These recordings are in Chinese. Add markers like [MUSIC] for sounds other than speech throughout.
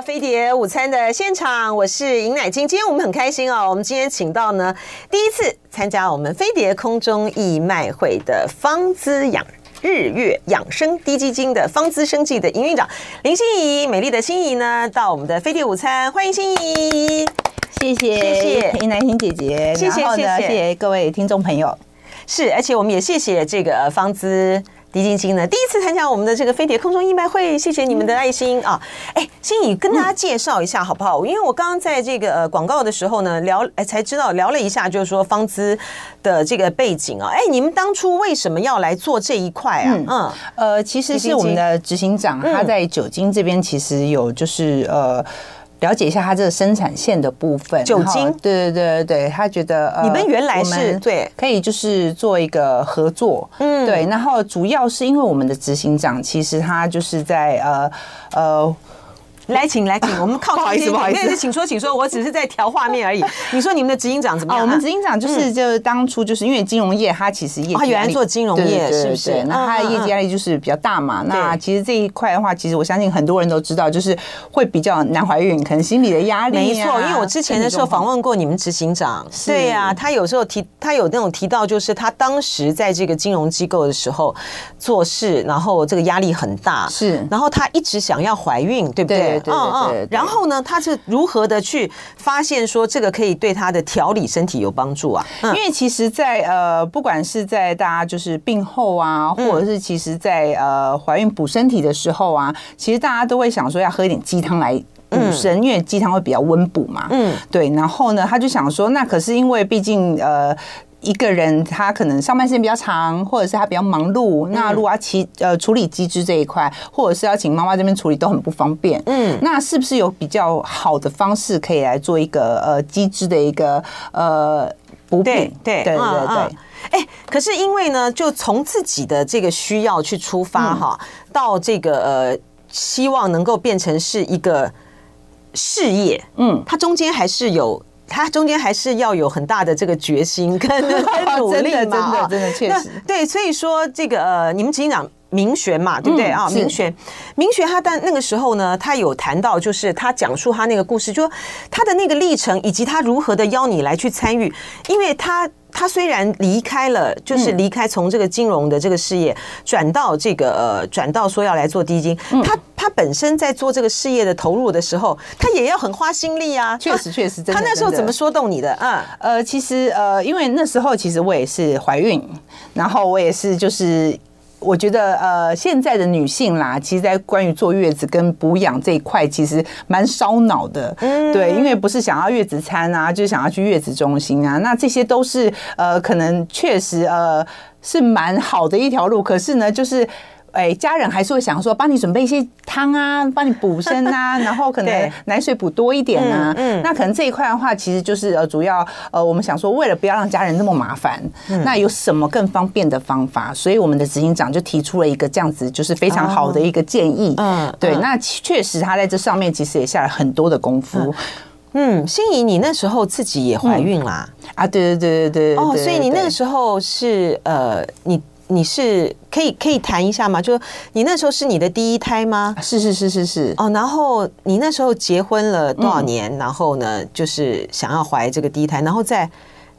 飞碟午餐的现场，我是尹乃菁。今天我们很开心哦，我们今天请到呢第一次参加我们飞碟空中义卖会的方姿养日月养生低基金的方姿生技的营运长林心怡，美丽的心怡呢到我们的飞碟午餐，欢迎心怡，谢谢。谢谢尹乃菁姐姐，谢谢。谢谢谢谢各位听众朋友，是，而且我们也谢谢这个芳姿。滴鸡精呢，第一次参加我们的这个飞碟空中义卖会，谢谢你们的爱心啊！哎，心宇跟大家介绍一下好不好？因为我刚刚在这个呃广告的时候呢，聊哎才知道聊了一下，就是说方姿的这个背景啊。哎，你们当初为什么要来做这一块啊？嗯，嗯呃，其实是我们的执行长他在酒精这边其实有就是呃。了解一下它这个生产线的部分，酒精，对对对对，他觉得你们原来是对，可以就是做一个合作，嗯，对，然后主要是因为我们的执行长其实他就是在呃呃。来，请来，请 [LAUGHS] 我们靠近一点。不好意思，不好意思，请说，请说。我只是在调画面而已。你说你们的执行长怎么样？我们执行长就是，就是当初就是因为金融业，他其实业绩，他原来做金融业，是不是？那他的业绩压力就是比较大嘛。那其实这一块的话，其实我相信很多人都知道，就是会比较难怀孕，可能心理的压力。没错，因为我之前的时候访问过你们执行长，对呀，他有时候提，他有那种提到，就是他当时在这个金融机构的时候做事，然后这个压力很大，是，然后他一直想要怀孕，对不对？对对对。然后呢，他是如何的去发现说这个可以对他的调理身体有帮助啊？因为其实在，在呃，不管是在大家就是病后啊，或者是其实在呃怀孕补身体的时候啊，其实大家都会想说要喝一点鸡汤来补身，因为鸡汤会比较温补嘛。嗯，对。然后呢，他就想说，那可是因为毕竟呃。一个人他可能上班时间比较长，或者是他比较忙碌，那如果要其呃处理机制这一块，或者是要请妈妈这边处理都很不方便。嗯，那是不是有比较好的方式可以来做一个呃机制的一个呃补品？对对对对对。哎，可是因为呢，就从自己的这个需要去出发哈，到这个呃希望能够变成是一个事业，嗯，它中间还是有。他中间还是要有很大的这个决心跟 [LAUGHS] 努力嘛，真的真的真的确实对，所以说这个呃，你们执行长明玄嘛，对不对啊？明玄，明玄他但那个时候呢，他有谈到，就是他讲述他那个故事，就说他的那个历程，以及他如何的邀你来去参与，因为他。他虽然离开了，就是离开从这个金融的这个事业转到这个呃，转到说要来做基金。他他本身在做这个事业的投入的时候，他也要很花心力啊。确实确实，他那时候怎么说动你的？啊呃，其实呃，因为那时候其实我也是怀孕，然后我也是就是。我觉得呃，现在的女性啦，其实，在关于坐月子跟补养这一块，其实蛮烧脑的。嗯，对，因为不是想要月子餐啊，就是想要去月子中心啊，那这些都是呃，可能确实呃，是蛮好的一条路。可是呢，就是。哎，家人还是会想说，帮你准备一些汤啊，[LAUGHS] 帮你补身啊，[LAUGHS] 然后可能奶水补多一点啊。嗯，那可能这一块的话，其实就是呃，主要呃，我们想说，为了不要让家人那么麻烦，那有什么更方便的方法？所以我们的执行长就提出了一个这样子，就是非常好的一个建议。嗯，对，那确实他在这上面其实也下了很多的功夫。嗯，心怡，你那时候自己也怀孕啦？啊，对对对对对。哦，所以你那个时候是呃，你。你是可以可以谈一下吗？就你那时候是你的第一胎吗？是是是是是。哦，然后你那时候结婚了多少年？然后呢，就是想要怀这个第一胎，然后再。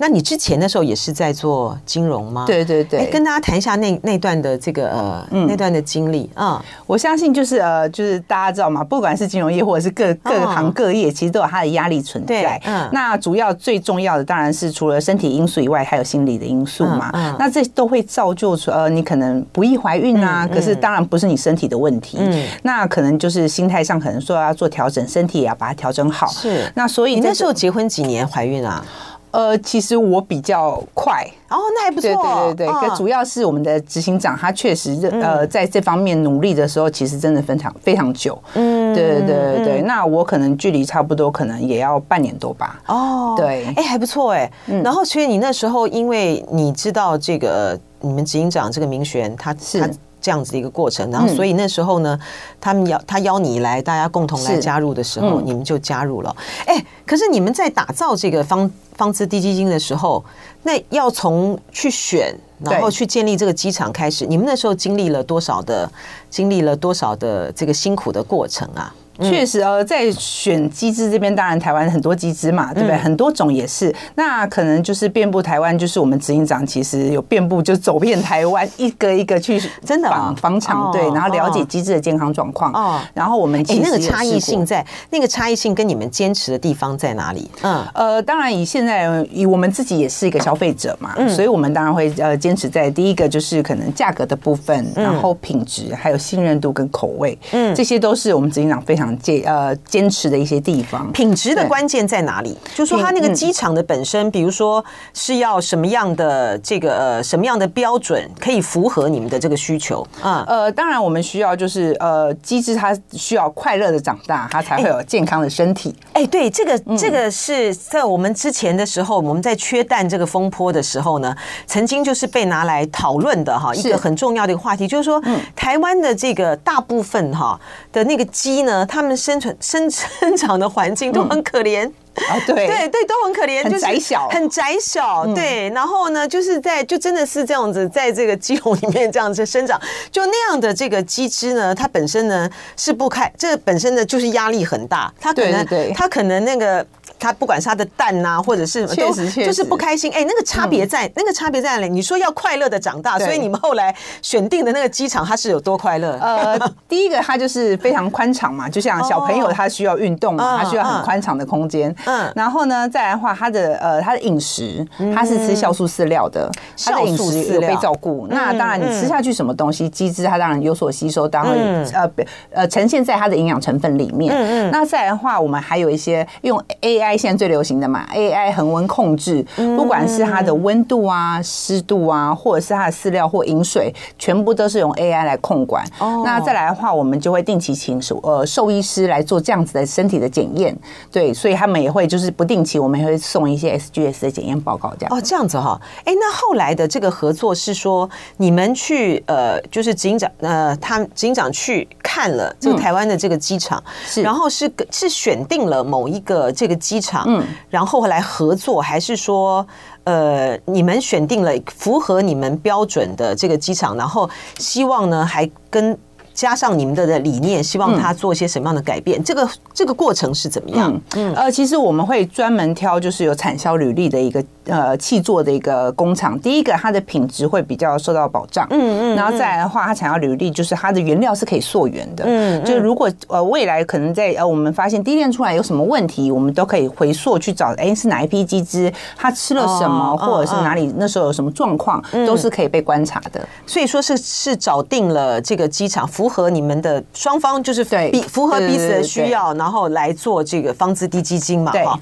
那你之前的时候也是在做金融吗？对对对，跟大家谈一下那那段的这个呃那段的经历啊。我相信就是呃就是大家知道嘛，不管是金融业或者是各各行各业，其实都有它的压力存在。嗯，那主要最重要的当然是除了身体因素以外，还有心理的因素嘛。嗯，那这都会造就出呃你可能不易怀孕啊。可是当然不是你身体的问题。嗯，那可能就是心态上可能说要做调整，身体也要把它调整好。是。那所以你那时候结婚几年怀孕啊？呃，其实我比较快哦，那还不错。对对对对，可主要是我们的执行长，他确实呃在这方面努力的时候，其实真的非常非常久。嗯，对对对对。那我可能距离差不多，可能也要半年多吧。哦，对，哎，还不错哎。然后，所以你那时候，因为你知道这个你们执行长这个明璇，他是。这样子的一个过程，然后所以那时候呢，他们邀他邀你来，大家共同来加入的时候，你们就加入了。哎，可是你们在打造这个芳芳姿低基金的时候，那要从去选，然后去建立这个机场开始，你们那时候经历了多少的经历了多少的这个辛苦的过程啊？确实呃，在选鸡只这边，当然台湾很多鸡只嘛，对不对？很多种也是。那可能就是遍布台湾，就是我们执行长其实有遍布，就走遍台湾，一个一个去真的访访场，对，然后了解鸡只的健康状况。哦，然后我们哎，那个差异性在那个差异性跟你们坚持的地方在哪里？嗯。呃，当然以现在以我们自己也是一个消费者嘛，所以我们当然会呃坚持在第一个就是可能价格的部分，然后品质，还有信任度跟口味，嗯，这些都是我们执行长非常坚呃坚持的一些地方。品质的关键在哪里？就说它那个机场的本身，比如说是要什么样的这个呃什么样的标准可以符合你们的这个需求？啊呃，当然我们需要就是呃机制它需要快乐的长大，它才会有健康的身体。哎，对，这个这个是在我们之前的时候，我们在缺蛋这个风波的时候呢，曾经就是被拿来讨论的哈，一个很重要的一个话题，就是说台湾的这个大部分哈的那个鸡呢，它们生存生生长的环境都很可怜。啊，对 [LAUGHS] 对对，都很可怜，很窄小，很窄小。对，然后呢，就是在就真的是这样子，在这个鸡笼里面这样子生长，就那样的这个鸡只呢，它本身呢是不开，这本身呢就是压力很大，它可能它可能那个。他不管是他的蛋呐，或者是都就是不开心。哎，那个差别在那个差别在哪里？你说要快乐的长大，所以你们后来选定的那个机场，它是有多快乐？呃，[LAUGHS] 第一个它就是非常宽敞嘛，就像小朋友他需要运动嘛，他需要很宽敞的空间。嗯，然后呢，再来的话，它的呃，它的饮食，它是吃酵素饲料的，它的饮食有被照顾。那当然，你吃下去什么东西，鸡只它当然有所吸收，当然呃呃呈现在它的营养成分里面。嗯嗯。那再来的话，我们还有一些用 AI。现在最流行的嘛，AI 恒温控制，不管是它的温度啊、湿度啊，或者是它的饲料或饮水，全部都是用 AI 来控管。Oh. 那再来的话，我们就会定期请兽呃兽医师来做这样子的身体的检验。对，所以他们也会就是不定期，我们也会送一些 SGS 的检验报告这样。哦，这样子哈。哎，那后来的这个合作是说，你们去呃，就是执行长呃，他执行长去看了这个台湾的这个机场，是，然后是是选定了某一个这个鸡。场，嗯，然后来合作，还是说，呃，你们选定了符合你们标准的这个机场，然后希望呢，还跟加上你们的的理念，希望他做一些什么样的改变？这个这个过程是怎么样？嗯，呃，其实我们会专门挑就是有产销履历的一个。呃，气作的一个工厂，第一个它的品质会比较受到保障，嗯嗯，然后再来的话，它想要履历就是它的原料是可以溯源的，嗯，就如果呃未来可能在呃我们发现低炼出来有什么问题，我们都可以回溯去找，哎，是哪一批鸡只，它吃了什么，或者是哪里那时候有什么状况，都是可以被观察的。所以说是是找定了这个机场，符合你们的双方就是对。符合彼此的需要，然后来做这个方资低基金嘛，哈。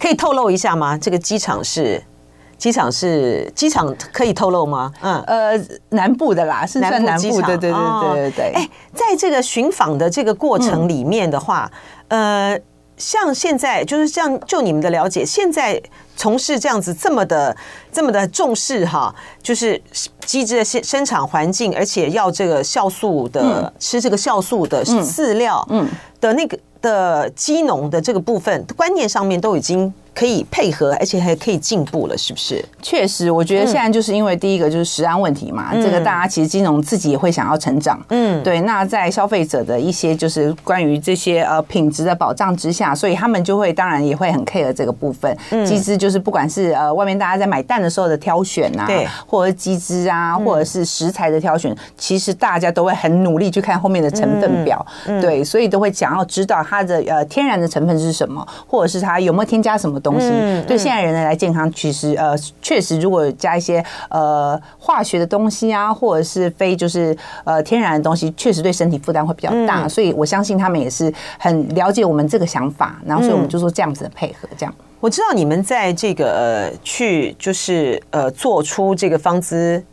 可以透露一下吗？这个机场是机场是机场，可以透露吗？嗯呃，南部的啦，是算南部，对对对对对对。哎，在这个寻访的这个过程里面的话，呃，像现在就是像就你们的了解，现在从事这样子这么的这么的重视哈，就是机制的生生产环境，而且要这个酵素的吃这个酵素的饲料，嗯的那个。的基农的这个部分观念上面都已经。可以配合，而且还可以进步了，是不是？确实，我觉得现在就是因为第一个就是食安问题嘛，嗯、这个大家其实金融自己也会想要成长，嗯，对。那在消费者的一些就是关于这些呃品质的保障之下，所以他们就会当然也会很 care 这个部分。鸡只就是不管是呃外面大家在买蛋的时候的挑选啊，对，或者鸡只啊，或者是食材的挑选，其实大家都会很努力去看后面的成分表，对，所以都会想要知道它的呃天然的成分是什么，或者是它有没有添加什么。东西对现在人来健康，其实呃，确实如果加一些呃化学的东西啊，或者是非就是呃天然的东西，确实对身体负担会比较大。所以我相信他们也是很了解我们这个想法，然后所以我们就说这样子的配合。这样，我知道你们在这个呃去就是呃做出这个方姿呃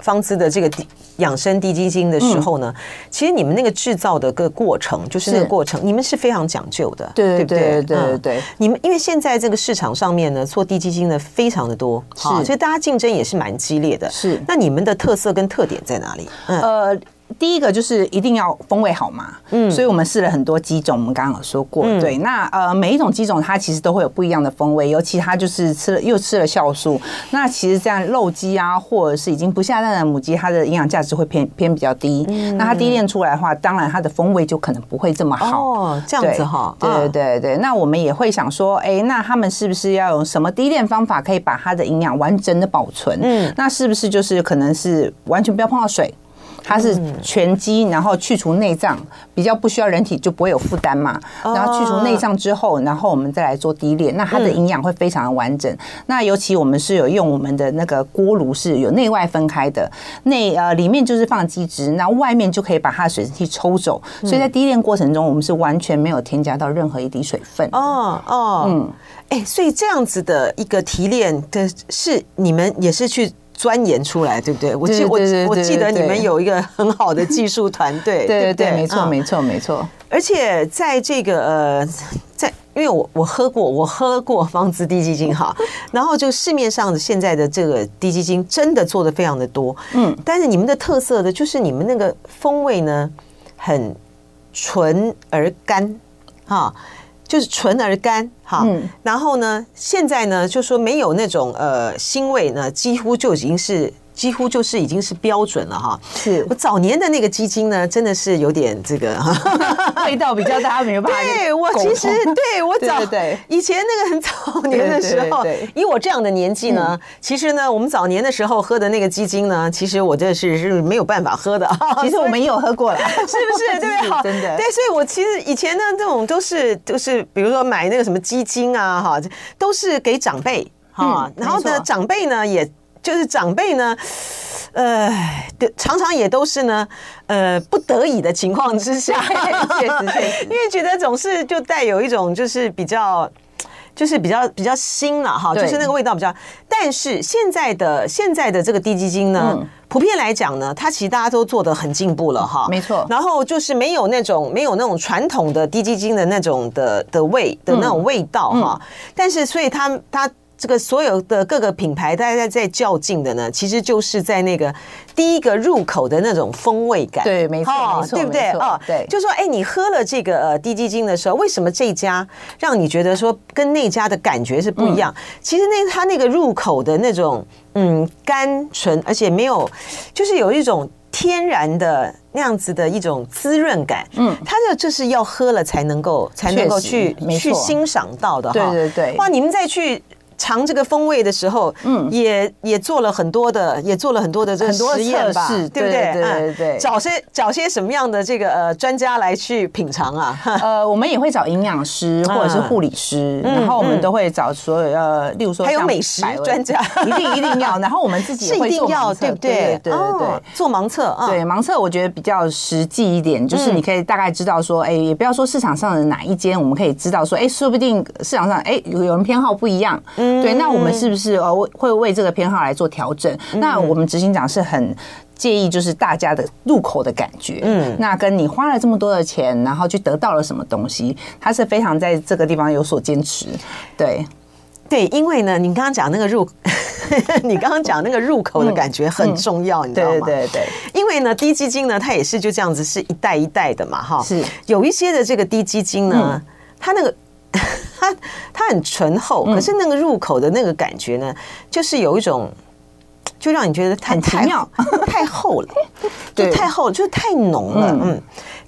方姿的这个。养生低基金的时候呢，其实你们那个制造的个过程，就是那个过程，你们是非常讲究的，对对对对对对。你们因为现在这个市场上面呢，做低基金的非常的多，是，所以大家竞争也是蛮激烈的。是，那你们的特色跟特点在哪里？呃。第一个就是一定要风味好嘛，嗯，所以我们试了很多鸡种，我们刚刚有说过，嗯、对，那呃每一种鸡种它其实都会有不一样的风味，尤其它就是吃了又吃了酵素，那其实这样肉鸡啊，或者是已经不下蛋的母鸡，它的营养价值会偏偏比较低，嗯、那它低炼出来的话，当然它的风味就可能不会这么好。哦，这样子哈，对对对对，那我们也会想说，哎，那他们是不是要用什么低炼方法可以把它的营养完整的保存？嗯，那是不是就是可能是完全不要碰到水？它是全鸡，然后去除内脏，比较不需要人体就不会有负担嘛。然后去除内脏之后，然后我们再来做低炼，那它的营养会非常的完整。那尤其我们是有用我们的那个锅炉是有内外分开的，内呃里面就是放鸡汁，那外面就可以把它的水蒸气抽走。所以在低炼过程中，我们是完全没有添加到任何一滴水分。哦哦，嗯，哎，所以这样子的一个提炼的是你们也是去。钻研出来，对不对？我记我我记得你们有一个很好的技术团队，[LAUGHS] 对对对，没错没错没错。而且在这个呃，在因为我我喝过，我喝过方姿低基金哈，[LAUGHS] 然后就市面上的现在的这个低基金真的做的非常的多，嗯，但是你们的特色的就是你们那个风味呢，很纯而干，哈。就是纯而干，哈，然后呢，现在呢，就说没有那种呃腥味呢，几乎就已经是。几乎就是已经是标准了哈。是我早年的那个基金呢，真的是有点这个 [LAUGHS] 味道比较大，没有办法。对我其实对我早对以前那个很早年的时候，以我这样的年纪呢，其实呢，我们早年的时候喝的那个基金呢，其实我这是是没有办法喝的。[LAUGHS] 其实我们也有喝过了，[LAUGHS] 是不是？对不对？好，真的。对，所以我其实以前呢，这种都是都是，比如说买那个什么基金啊，哈，都是给长辈哈，然后呢，长辈呢也。就是长辈呢，呃，常常也都是呢，呃，不得已的情况之下，[LAUGHS] 因为觉得总是就带有一种就是比较，就是比较比较新了哈，就是那个味道比较。但是现在的现在的这个低基金呢，普遍来讲呢，它其实大家都做的很进步了哈，没错。然后就是没有那种没有那种传统的低基金的那种的的味的那种味道哈，但是所以它它。这个所有的各个品牌，大家在在较劲的呢，其实就是在那个第一个入口的那种风味感。对，没错，没错，对不对？哦，对，就说，哎，你喝了这个呃滴鸡精的时候，为什么这家让你觉得说跟那家的感觉是不一样？嗯、其实那它那个入口的那种嗯甘醇，而且没有，就是有一种天然的那样子的一种滋润感。嗯，它这这是要喝了才能够才能够去去欣赏到的。对对对，哇，你们再去。尝这个风味的时候，嗯，也也做了很多的，也做了很多的这个实验吧，对不对？对对对，找些找些什么样的这个呃专家来去品尝啊？呃，我们也会找营养师或者是护理师，然后我们都会找所有呃，例如说还有美食专家，[LAUGHS] 一定一定要。然后我们自己也 [LAUGHS] 会做盲测，对不对？对对对，做盲测啊，对盲测，我觉得比较实际一点，就是你可以大概知道说，哎，也不要说市场上的哪一间，我们可以知道说，哎，说不定市场上哎有有人偏好不一样，嗯。对，那我们是不是呃会为这个偏好来做调整？那我们执行长是很介意，就是大家的入口的感觉。嗯，那跟你花了这么多的钱，然后去得到了什么东西，他是非常在这个地方有所坚持。对，对，因为呢，你刚刚讲那个入，[LAUGHS] 你刚刚讲那个入口的感觉很重要，你知道吗？对对对，因为呢，低基金呢，它也是就这样子，是一代一代的嘛，哈。是有一些的这个低基金呢，它那个。它它很醇厚，可是那个入口的那个感觉呢，就是有一种，就让你觉得太奇妙，[LAUGHS] 太厚了，[LAUGHS] 就太厚，就是太浓了，嗯，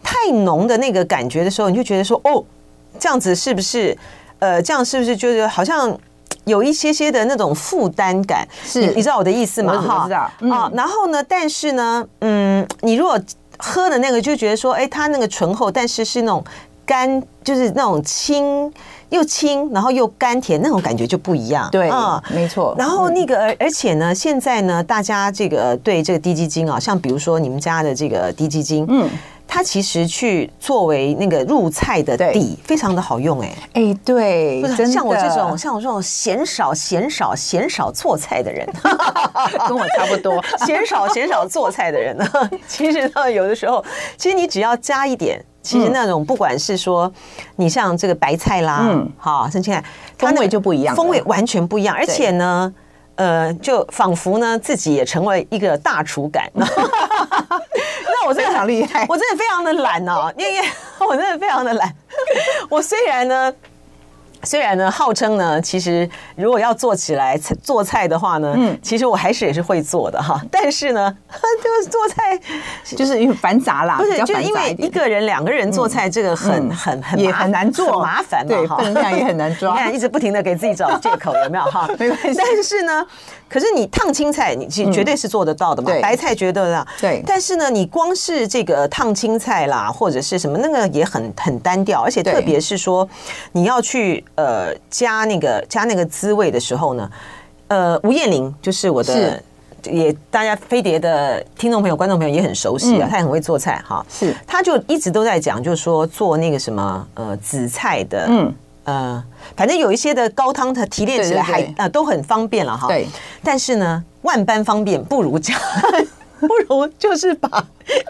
太浓的那个感觉的时候，你就觉得说，哦，这样子是不是？呃，这样是不是就是好像有一些些的那种负担感？是，你知道我的意思吗？哈，知道啊。然后呢，但是呢，嗯，你如果喝的那个，就觉得说，哎，它那个醇厚，但是是那种。甘就是那种清又清，然后又甘甜那种感觉就不一样。对，啊，没错。然后那个而而且呢，现在呢，大家这个对这个低基金啊，像比如说你们家的这个低基金，嗯，它其实去作为那个入菜的底，非常的好用，哎，哎，对，像我这种像我这种嫌少嫌少嫌少做菜的人 [LAUGHS] [LAUGHS] 跟我差不多，嫌少嫌少做菜的人呢，其实呢，有的时候，其实你只要加一点。其实那种不管是说你像这个白菜啦，嗯，好，生青菜，风味就不一样，风味完全不一样，而且呢，呃，就仿佛呢自己也成为一个大厨感，[LAUGHS] 那我真的非常厉害，我真的非常的懒哦，因为我真的非常的懒。我虽然呢。虽然呢，号称呢，其实如果要做起来做菜的话呢，嗯，其实我还是也是会做的哈。但是呢，[LAUGHS] 就是做菜就是因为繁杂啦，不是，就因为一个人、两个人做菜，这个很很很也很难做，麻烦嘛，对，分量也很难抓。你看，一直不停的给自己找借口，有没有哈？[LAUGHS] 没关系。但是呢，可是你烫青菜，你其实绝对是做得到的嘛。白菜绝对的，对。但是呢，你光是这个烫青菜啦，或者是什么，那个也很很单调，而且特别是说你要去呃加。加那个加那个滋味的时候呢，呃，吴彦玲就是我的，也大家飞碟的听众朋友、观众朋友也很熟悉啊，他也很会做菜哈。是，他就一直都在讲，就是说做那个什么呃紫菜的，嗯呃，反正有一些的高汤，它提炼起来还呃都很方便了哈。对，但是呢，万般方便不如家。[LAUGHS] 不如就是把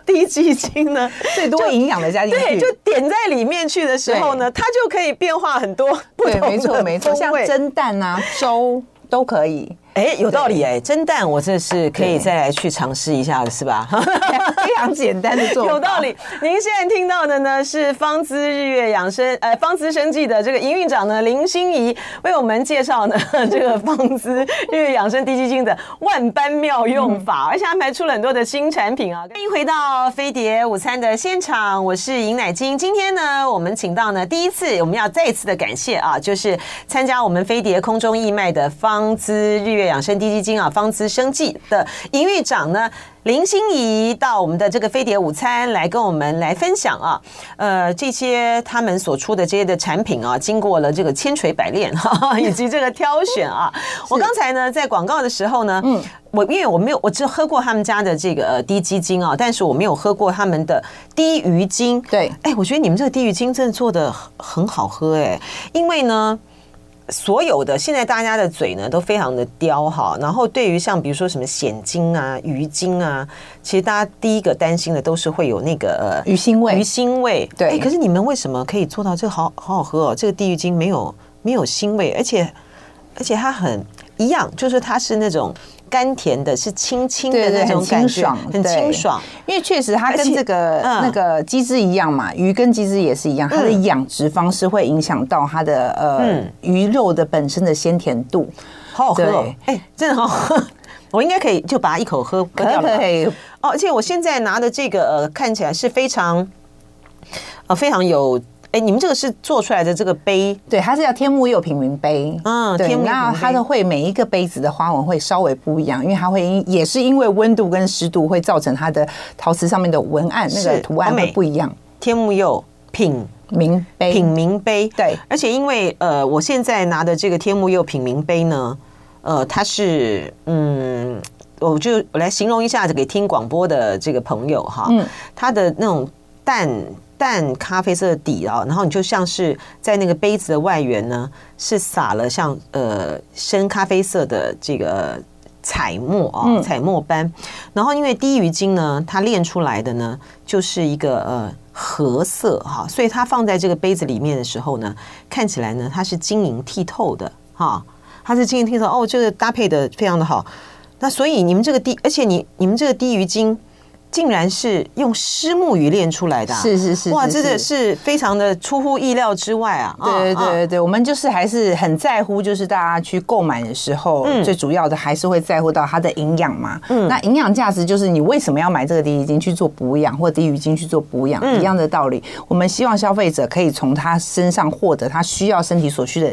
滴鸡精呢，最多营养的加进去，对，就点在里面去的时候呢，它就可以变化很多不同的没错，像蒸蛋啊、粥都可以。哎，有道理哎，蒸蛋我这是可以再来去尝试一下的，是吧？[LAUGHS] 非常简单的做法，[LAUGHS] 有道理。您现在听到的呢是芳姿日月养生，呃，芳姿生技的这个营运长呢林心怡为我们介绍呢 [LAUGHS] 这个芳姿日月养生滴基金的万般妙用法，而且安排出了很多的新产品啊。欢迎回到飞碟午餐的现场，我是尹乃金。今天呢，我们请到呢第一次，我们要再一次的感谢啊，就是参加我们飞碟空中义卖的芳姿日月。养生滴鸡精啊，方姿生技的营运长呢林心怡到我们的这个飞碟午餐来跟我们来分享啊，呃，这些他们所出的这些的产品啊，经过了这个千锤百炼哈，[LAUGHS] 以及这个挑选啊。我刚才呢在广告的时候呢，嗯，我因为我没有，我只喝过他们家的这个呃滴鸡精啊，但是我没有喝过他们的低鱼精。对，哎，我觉得你们这个低鱼精真的做的很好喝哎，因为呢。所有的现在大家的嘴呢都非常的刁哈，然后对于像比如说什么险金啊、鱼精啊，其实大家第一个担心的都是会有那个呃鱼腥味，鱼腥味。对，哎，可是你们为什么可以做到这个好好好喝哦？这个地狱精没有没有腥味，而且而且它很一样，就是它是那种。甘甜的，是清清的那种感觉，很清爽。因为确实它跟这个那个鸡汁一样嘛，鱼跟鸡汁也是一样，它的养殖方式会影响到它的呃鱼肉的本身的鲜甜度。好好喝，哎，真的好喝，[LAUGHS] 我应该可以就把它一口喝喝掉了。哦，而且我现在拿的这个呃，看起来是非常呃非常有。哎，你们这个是做出来的这个杯，对，它是叫天目釉品茗杯。嗯，对，那它的会每一个杯子的花纹会稍微不一样，因为它会因也是因为温度跟湿度会造成它的陶瓷上面的文案那个图案会不一样。天目釉品名杯，品名杯，对。而且因为呃，我现在拿的这个天目釉品名杯呢，呃，它是嗯，我就我来形容一下子给听广播的这个朋友哈，嗯，它的那种淡。淡咖啡色的底啊，然后你就像是在那个杯子的外缘呢，是撒了像呃深咖啡色的这个彩墨啊，彩墨斑。然后因为低鱼精呢，它炼出来的呢就是一个呃褐色哈，所以它放在这个杯子里面的时候呢，看起来呢它是晶莹剔透的哈，它是晶莹剔透哦，这个搭配的非常的好。那所以你们这个低，而且你你们这个低鱼精。竟然是用虱目鱼炼出来的，是是是，哇，真的是非常的出乎意料之外啊！对对对对对，我们就是还是很在乎，就是大家去购买的时候，最主要的还是会在乎到它的营养嘛。嗯，那营养价值就是你为什么要买这个低鱼精去做补养，或低鱼精去做补养一样的道理。我们希望消费者可以从他身上获得他需要身体所需的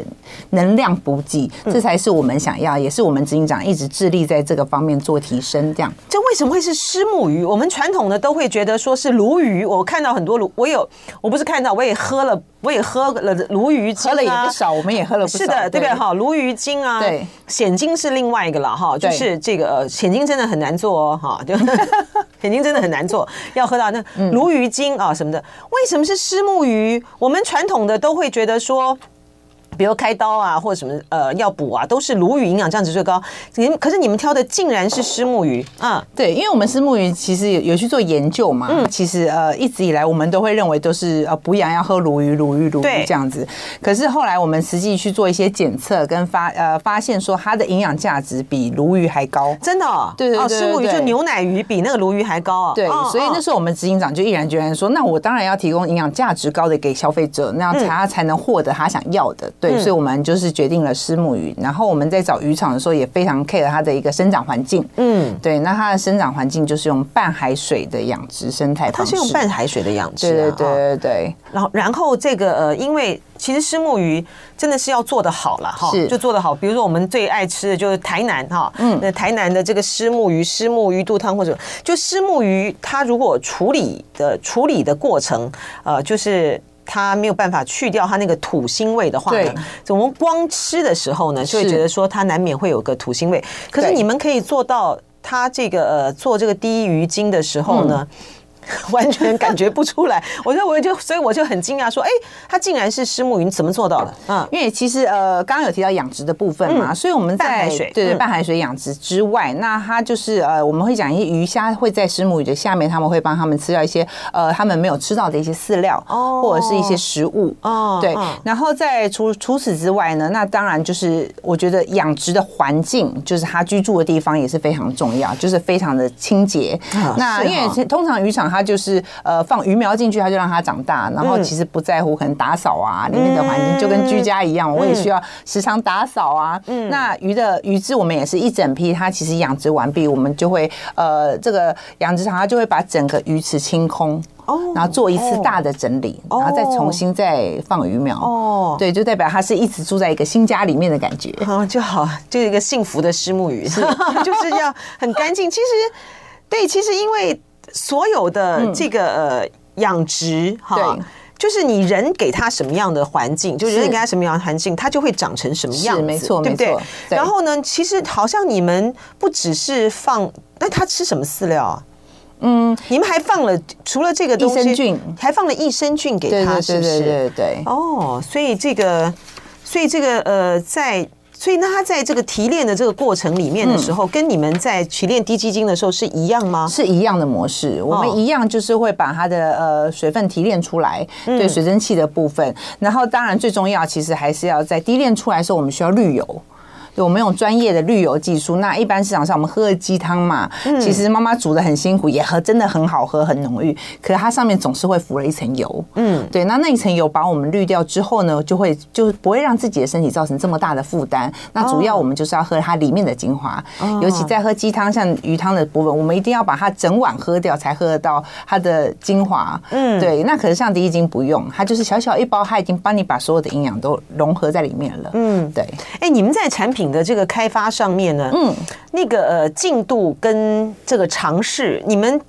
能量补给，这才是我们想要，也是我们执行长一直致力在这个方面做提升。这样，这为什么会是虱目鱼？我们。传统的都会觉得说是鲈鱼，我看到很多鲈，我有，我不是看到，我也喝了，我也喝了鲈鱼精，喝了也不少，我们也喝了不少，是的，对不对？哈，鲈鱼精啊，对，蚬精是另外一个了哈，就是这个蚬精真的很难做哦，哈，就 [LAUGHS] 蚬精真的很难做，要喝到那鲈鱼精啊什么的，为什么是虱目鱼？我们传统的都会觉得说。比比如开刀啊，或者什么呃要补啊，都是鲈鱼营养价值最高。你可是你们挑的竟然是虱目鱼啊？对，因为我们虱目鱼其实有有去做研究嘛。嗯，其实呃一直以来我们都会认为都是呃补养要喝鲈鱼，鲈鱼，鲈鱼这样子。可是后来我们实际去做一些检测跟发呃发现说它的营养价值比鲈鱼还高。真的？哦？对对对，虱目鱼就牛奶鱼比那个鲈鱼还高啊。对，所以那时候我们执行长就毅然决然说，那我当然要提供营养价值高的给消费者，那样才他才能获得他想要的。对。所以，我们就是决定了虱目鱼。然后，我们在找渔场的时候，也非常 care 它的一个生长环境。嗯，对。那它的生长环境就是用半海水的养殖生态方式。它是用半海水的养殖。对对对对对。然后，然后这个呃，因为其实虱目鱼真的是要做得好了哈，就做得好。比如说，我们最爱吃的就是台南哈，嗯，那台南的这个虱目鱼、虱目鱼肚汤，或者就虱目鱼，它如果处理的处理的过程，呃，就是。它没有办法去掉它那个土腥味的话呢，我们光吃的时候呢，就会觉得说它难免会有个土腥味。可是你们可以做到，它这个呃做这个第一鱼精的时候呢。[LAUGHS] 完全感觉不出来，我 [LAUGHS] 说我就所以我就很惊讶，说，哎，它竟然是石木鱼，你怎么做到的？嗯，因为其实呃，刚刚有提到养殖的部分嘛，所以我们在海水，对对，半海水养殖之外，那它就是呃，我们会讲一些鱼虾会在虱目鱼的下面，他们会帮他们吃掉一些呃，他们没有吃到的一些饲料，哦，或者是一些食物，哦，对。然后在除除此之外呢，那当然就是我觉得养殖的环境，就是它居住的地方也是非常重要，就是非常的清洁。那因为通常渔场。它就是呃放鱼苗进去，它就让它长大，然后其实不在乎可能打扫啊，里面的环境就跟居家一样，我也需要时常打扫啊。嗯，那鱼的鱼质我们也是一整批，它其实养殖完毕，我们就会呃这个养殖场它就会把整个鱼池清空，哦，然后做一次大的整理，然后再重新再放鱼苗。哦，对，就代表它是一直住在一个新家里面的感觉，哦，就好，就是一个幸福的虱目鱼，是 [LAUGHS] 就是要很干净。其实对，其实因为。所有的这个呃养殖哈，就是你人给它什么样的环境，就人给它什么样的环境，它就会长成什么样子，没错，对不对？然后呢，其实好像你们不只是放，那它吃什么饲料啊？嗯，你们还放了除了这个东西，还放了益生菌给它，是不是？对对对。哦，所以这个，所以这个呃，在。所以，那它在这个提炼的这个过程里面的时候，跟你们在提炼低基金的时候是一样吗？是一样的模式，我们一样就是会把它的呃水分提炼出来，对水蒸气的部分。然后，当然最重要，其实还是要在低炼出来的时候，我们需要滤油。对，我们用专业的滤油技术。那一般市场上我们喝的鸡汤嘛，其实妈妈煮的很辛苦，也喝真的很好喝，很浓郁。可是它上面总是会浮了一层油。嗯，对。那那一层油把我们滤掉之后呢，就会就不会让自己的身体造成这么大的负担。那主要我们就是要喝它里面的精华，尤其在喝鸡汤像鱼汤的部分，我们一定要把它整碗喝掉，才喝得到它的精华。嗯，对。那可是像滴鸡精不用，它就是小小一包，它已经帮你把所有的营养都融合在里面了。嗯，对。哎，你们在产品。的这个开发上面呢，嗯，那个呃进度跟这个尝试，你们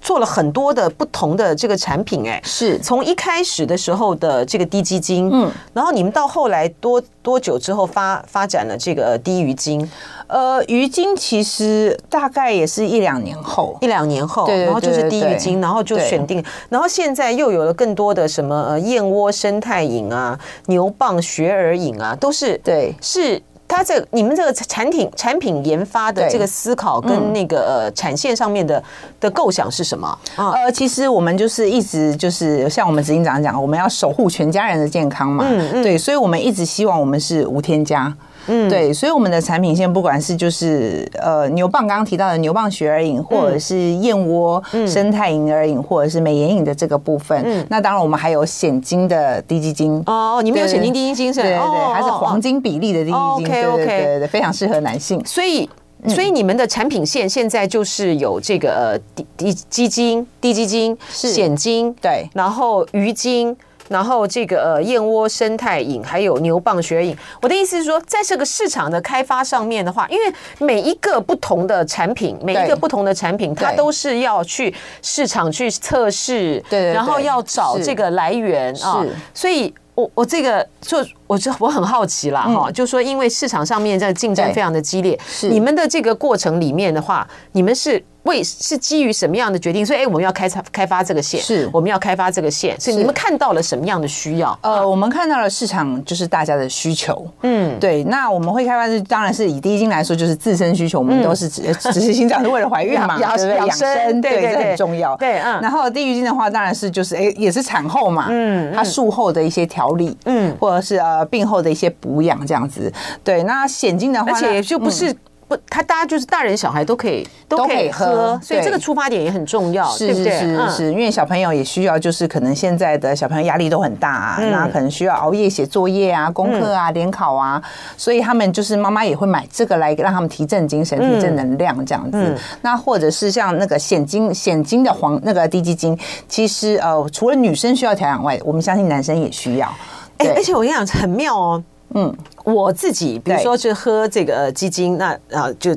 做了很多的不同的这个产品，哎，是。从一开始的时候的这个低基金，嗯，然后你们到后来多多久之后发发展了这个低鱼精？呃，鱼精其实大概也是一两年后，一两年后，然后就是低鱼精，然后就选定，然后现在又有了更多的什么呃燕窝生态饮啊、牛蒡学而饮啊，都是对。是。它这你们这个产品产品研发的这个思考跟那个呃产线上面的的构想是什么？呃，其实我们就是一直就是像我们执行长讲，我们要守护全家人的健康嘛，嗯嗯对，所以我们一直希望我们是无添加。嗯，对，所以我们的产品线不管是就是呃牛蒡刚刚提到的牛蒡雪耳饮，或者是燕窝生态银耳饮，或者是美颜饮的这个部分，嗯，那当然我们还有显金的低基金。哦，你们有显金低基金是？对对对，还是黄金比例的滴鸡精，OK OK，对对对，非常适合男性。所以所以你们的产品线现在就是有这个呃滴滴鸡精、滴鸡精、显精，对，然后鱼精。然后这个呃燕窝生态饮还有牛蒡学而饮，我的意思是说，在这个市场的开发上面的话，因为每一个不同的产品，每一个不同的产品，它都是要去市场去测试，对，然后要找这个来源啊，所以我我这个就我这我很好奇啦哈，就说因为市场上面在竞争非常的激烈，是你们的这个过程里面的话，你们是。为是基于什么样的决定？所以，哎，我们要开发开发这个线，是我们要开发这个线。所以，你们看到了什么样的需要？呃，我们看到了市场就是大家的需求。嗯，对。那我们会开发是，当然是以第一金来说，就是自身需求。我们都是只只是心脏是为了怀孕嘛，[LAUGHS] 对不对？养生，对，这很重要。对，嗯。然后，第一金的话，当然是就是哎，也是产后嘛，嗯，它术后的一些调理，嗯，或者是呃病后的一些补养这样子。对，那险金的话，而且就不是。不，他大家就是大人小孩都可以都可以喝，所以这个出发点也很重要，是是是是，因为小朋友也需要，就是可能现在的小朋友压力都很大啊，那可能需要熬夜写作业啊、功课啊、联考啊，所以他们就是妈妈也会买这个来让他们提振精神、提振能量这样子。那或者是像那个显精显精的黄那个低基金，其实呃除了女生需要调养外，我们相信男生也需要。哎，而且我跟你讲很妙哦。嗯，我自己比如说是喝这个鸡精，那啊就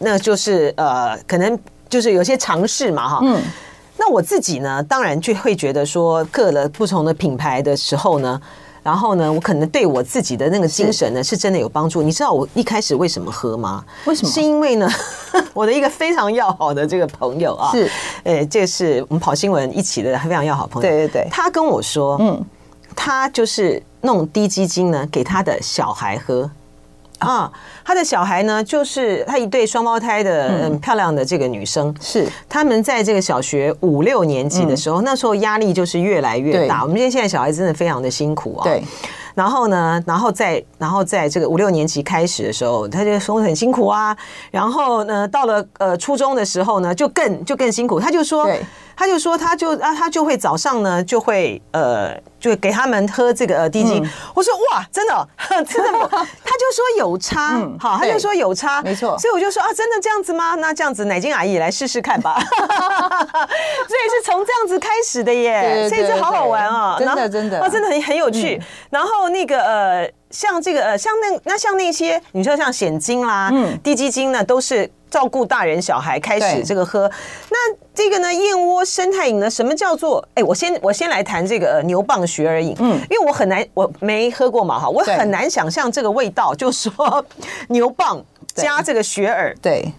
那就是呃，可能就是有些尝试嘛哈。嗯，那我自己呢，当然就会觉得说，各了不同的品牌的时候呢，然后呢，我可能对我自己的那个精神呢，是真的有帮助。你知道我一开始为什么喝吗？为什么？是因为呢，[LAUGHS] 我的一个非常要好的这个朋友啊，是，呃，这是我们跑新闻一起的非常要好朋友。对对对，他跟我说，嗯，他就是。弄低基金呢，给他的小孩喝啊。他的小孩呢，就是他一对双胞胎的嗯漂亮的这个女生，是他们在这个小学五六年级的时候，那时候压力就是越来越大。我们现在现在小孩真的非常的辛苦啊。对。然后呢，然后在然后在这个五六年级开始的时候，他就说很辛苦啊。然后呢，到了呃初中的时候呢，就更就更辛苦。他就说，他就说，他就啊，他就会早上呢，就会呃，就给他们喝这个呃滴精。我说哇，真的 [LAUGHS] 真的，[LAUGHS] 他就说有差，好，他就说有差，没错。所以我就说啊，真的这样子吗？那这样子，乃菁阿姨来试试看吧。[LAUGHS] 所以是从这样子开始的耶，所以这好好玩啊，真的真的啊，真的很很有趣。然后。那个呃，像这个呃，像那那像那些，你说像险精啦、嗯，滴鸡精呢，都是照顾大人小孩开始这个喝。那这个呢，燕窝生态饮呢，什么叫做？哎，我先我先来谈这个牛蒡雪耳饮，嗯，因为我很难，我没喝过嘛哈，我很难想象这个味道，就说 [LAUGHS] 牛蒡加这个雪耳，对，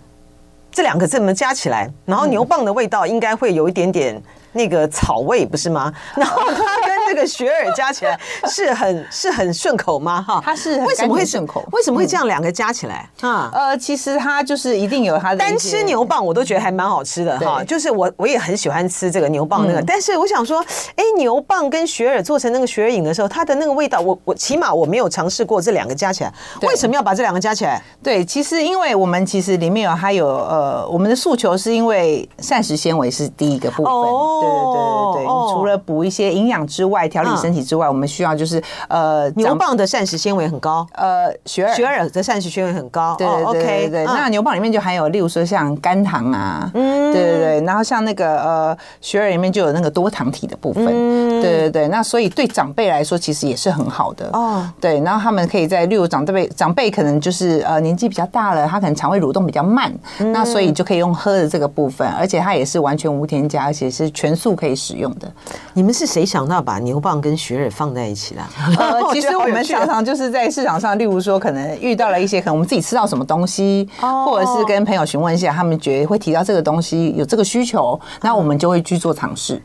这两个字么加起来，然后牛蒡的味道应该会有一点点。那个草味不是吗？然后它跟 [LAUGHS] 这个雪耳加起来是很 [LAUGHS] 是很顺口吗？哈，它是为什么会顺口？为什么会这样两个加起来？啊，呃，其实它就是一定有它的。单吃牛蒡我都觉得还蛮好吃的哈，就是我我也很喜欢吃这个牛蒡那个。但是我想说，哎，牛蒡跟雪耳做成那个雪耳饮的时候，它的那个味道，我我起码我没有尝试过这两个加起来。为什么要把这两个加起来？对，其实因为我们其实里面有还有呃，我们的诉求是因为膳食纤维是第一个部分。对对对对对，你除了补一些营养之外，调理身体之外，我们需要就是呃，牛蒡的膳食纤维很高，呃，雪耳雪耳的膳食纤维很高，对对对对。那牛蒡里面就含有，例如说像甘糖啊，嗯，对对对。然后像那个呃，雪耳里面就有那个多糖体的部分，对对对。那所以对长辈来说，其实也是很好的。哦。对，然后他们可以在例如长辈长辈可能就是呃年纪比较大了，他可能肠胃蠕动比较慢，那所以就可以用喝的这个部分，而且它也是完全无添加，而且是全。素可以使用的，你们是谁想到把牛蒡跟雪耳放在一起啦？[LAUGHS] 呃，其实我们常常就是在市场上，例如说，可能遇到了一些，可能我们自己吃到什么东西，或者是跟朋友询问一下，他们觉得会提到这个东西有这个需求，那我们就会去做尝试。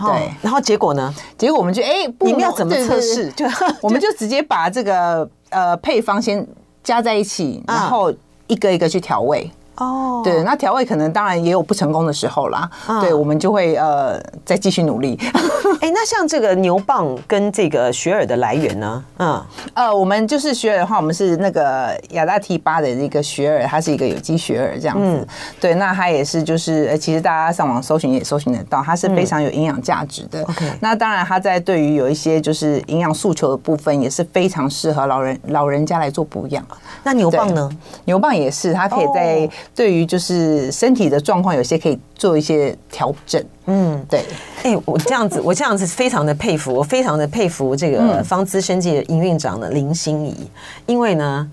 对，然后结果呢？结果我们就哎，你们要怎么测试？就 [LAUGHS] 我们就直接把这个呃配方先加在一起，然后一个一个去调味。哦，oh. 对，那调味可能当然也有不成功的时候啦。Uh. 对，我们就会呃再继续努力。[LAUGHS] 哎，那像这个牛蒡跟这个雪耳的来源呢？嗯，呃，我们就是雪耳的话，我们是那个亚大提巴的一个雪耳，它是一个有机雪耳这样子。嗯、对，那它也是就是呃，其实大家上网搜寻也搜寻得到，它是非常有营养价值的。OK，、嗯、那当然它在对于有一些就是营养诉求的部分，也是非常适合老人老人家来做补养。那牛蒡呢？牛蒡也是，它可以在。Oh. 对于就是身体的状况，有些可以做一些调整。嗯，对。哎，我这样子，我这样子非常的佩服，我非常的佩服这个方资生技的营运长的林心怡，因为呢，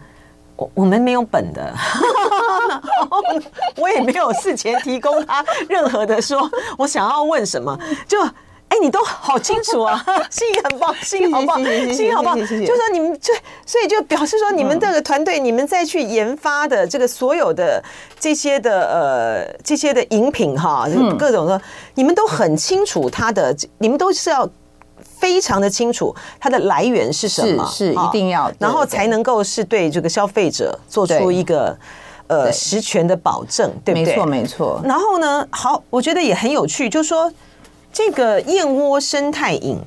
我我们没有本的，[LAUGHS] 我也没有事前提供他任何的说我想要问什么，就。哎，你都好清楚啊，[LAUGHS] 心意很棒，心意好棒，心意好棒。就是说你们就所以就表示说，你们这个团队，你们再去研发的这个所有的这些的呃这些的饮品哈，各种的，你们都很清楚它的，你们都是要非常的清楚它的来源是什么，是一定要，然后才能够是对这个消费者做出一个。呃，实权的保证，对不对？没错，没错。然后呢，好，我觉得也很有趣，就是说这个燕窝生态饮，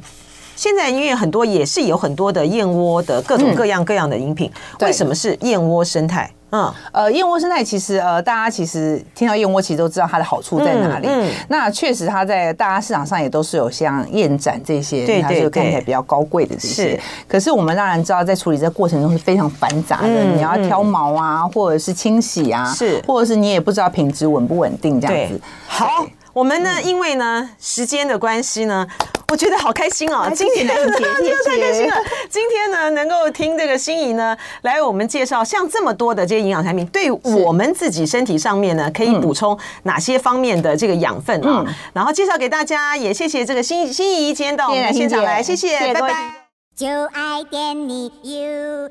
现在因为很多也是有很多的燕窝的各种各样各样的饮品，嗯、为什么是燕窝生态？嗯，呃，燕窝生态其实呃，大家其实听到燕窝，其实都知道它的好处在哪里。嗯，嗯那确实它在大家市场上也都是有像燕盏这些，对，它就看起来比较高贵的这些。是，可是我们当然知道，在处理这个过程中是非常繁杂的，嗯、你要挑毛啊，或者是清洗啊，是，或者是你也不知道品质稳不稳定这样子。好。我们呢，因为呢时间的关系呢，我觉得好开心哦！今天真的 [LAUGHS] 太开心了。今天呢，能够听这个心仪呢来为我们介绍像这么多的这些营养产品，对我们自己身体上面呢可以补充哪些方面的这个养分啊？然后介绍给大家，也谢谢这个心心仪今天到我们现场来，谢谢，拜拜。就爱点你 UFO